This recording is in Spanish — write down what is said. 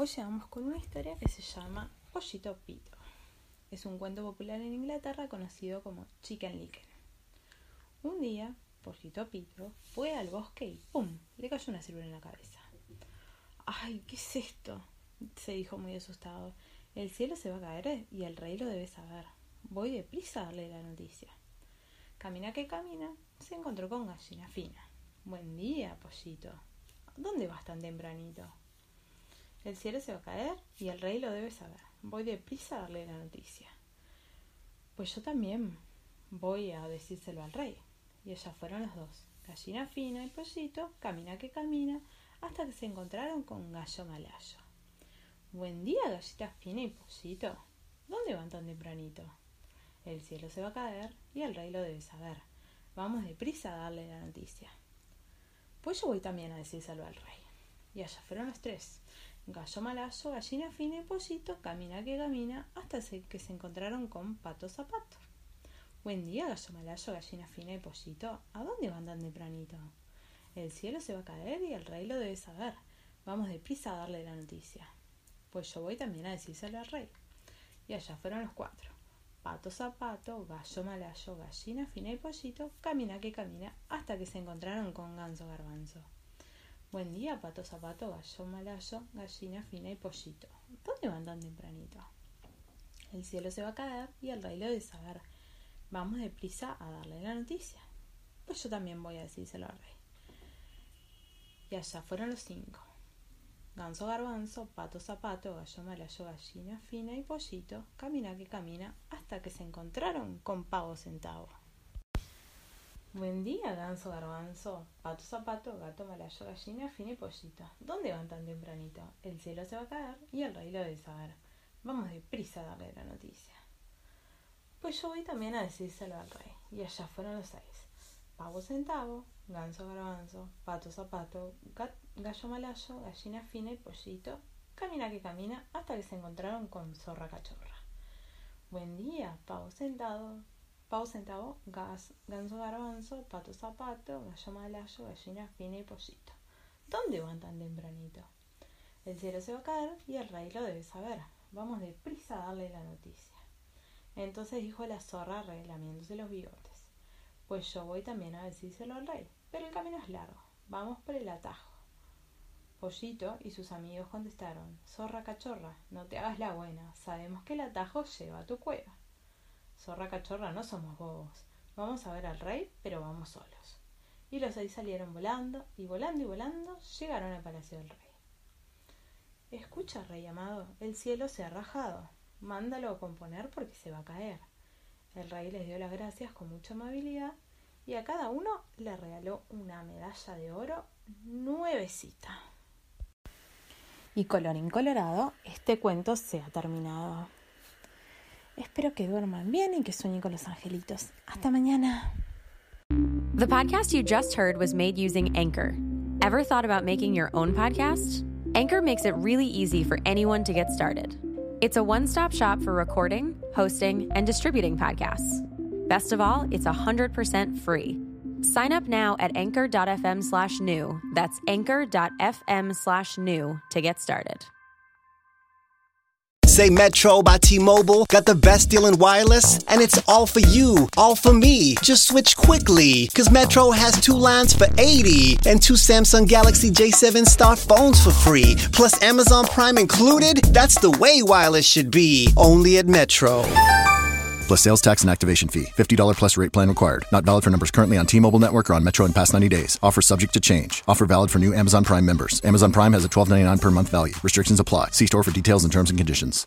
Hoy llegamos con una historia que se llama Pollito Pito. Es un cuento popular en Inglaterra conocido como Chicken Licken. Un día, Pollito Pito fue al bosque y ¡pum! le cayó una ciruela en la cabeza. ¡Ay, qué es esto! se dijo muy asustado. El cielo se va a caer y el rey lo debe saber. Voy deprisa a darle la noticia. Camina que camina, se encontró con Gallina Fina. Buen día, Pollito. ¿Dónde vas tan tempranito? El cielo se va a caer y el rey lo debe saber. Voy deprisa a darle la noticia. Pues yo también voy a decírselo al rey. Y allá fueron los dos, gallina fina y pollito, camina que camina, hasta que se encontraron con gallo malayo. Buen día, gallita fina y pollito. ¿Dónde van tan tempranito? El cielo se va a caer y el rey lo debe saber. Vamos deprisa a darle la noticia. Pues yo voy también a decírselo al rey. Y allá fueron los tres, gallo malazo, gallina fina y pollito, camina que camina, hasta que se encontraron con pato zapato. Buen día, gallo malazo, gallina fina y pollito. ¿A dónde van tan tempranito? El cielo se va a caer y el rey lo debe saber. Vamos deprisa a darle la noticia. Pues yo voy también a decírselo al rey. Y allá fueron los cuatro. Pato zapato, gallo malayo, gallina fina y pollito, camina que camina, hasta que se encontraron con ganso garbanzo. Buen día, pato zapato, gallo malayo, gallina fina y pollito. ¿Dónde van tan tempranito? El cielo se va a caer y el rey lo debe saber. Vamos deprisa a darle la noticia. Pues yo también voy a decírselo al rey. Y allá fueron los cinco. Ganso garbanzo, pato zapato, gallo malayo, gallina fina y pollito, camina que camina, hasta que se encontraron con pavo centavo. Buen día, ganso garbanzo, pato zapato, gato malayo, gallina fina y pollito. ¿Dónde van tan tempranito? El cielo se va a caer y el rey lo debe saber. Vamos deprisa a darle la noticia. Pues yo voy también a decírselo al rey. Y allá fueron los seis. Pavo centavo, ganso garbanzo, pato zapato, gallo malayo, gallina fina y pollito, camina que camina hasta que se encontraron con zorra cachorra. Buen día, pavo sentado, pavo centavo, gas, ganso garbanzo, pato zapato, gallo malayo, gallina fina y pollito. ¿Dónde van tan tempranito? El cielo se va a caer y el rey lo debe saber. Vamos deprisa a darle la noticia. Entonces dijo la zorra relamiéndose los bigotes. Pues yo voy también a decírselo al rey, pero el camino es largo. Vamos por el atajo. Pollito y sus amigos contestaron, Zorra cachorra, no te hagas la buena, sabemos que el atajo lleva a tu cueva. Zorra cachorra, no somos bobos. Vamos a ver al rey, pero vamos solos. Y los seis salieron volando, y volando y volando, llegaron al palacio del rey. Escucha, rey amado, el cielo se ha rajado. Mándalo a componer porque se va a caer. El rey les dio las gracias con mucha amabilidad y a cada uno le regaló una medalla de oro nuevecita. Y colorín colorado, este cuento se ha terminado. Espero que duerman bien y que sueñen con los angelitos. Hasta mañana. The podcast you just heard was made using Anchor. Ever thought about making your own podcast? Anchor makes it really easy for anyone to get started. It's a one stop shop for recording, hosting, and distributing podcasts. Best of all, it's 100% free. Sign up now at anchor.fm slash new. That's anchor.fm slash new to get started. Say Metro by T Mobile got the best deal in wireless, and it's all for you, all for me. Just switch quickly, because Metro has two lines for 80 and two Samsung Galaxy J7 Star phones for free, plus Amazon Prime included. That's the way wireless should be, only at Metro. Plus sales tax and activation fee. $50 plus rate plan required. Not valid for numbers currently on T Mobile Network or on Metro in past 90 days. Offer subject to change. Offer valid for new Amazon Prime members. Amazon Prime has a $12.99 per month value. Restrictions apply. See store for details and terms and conditions.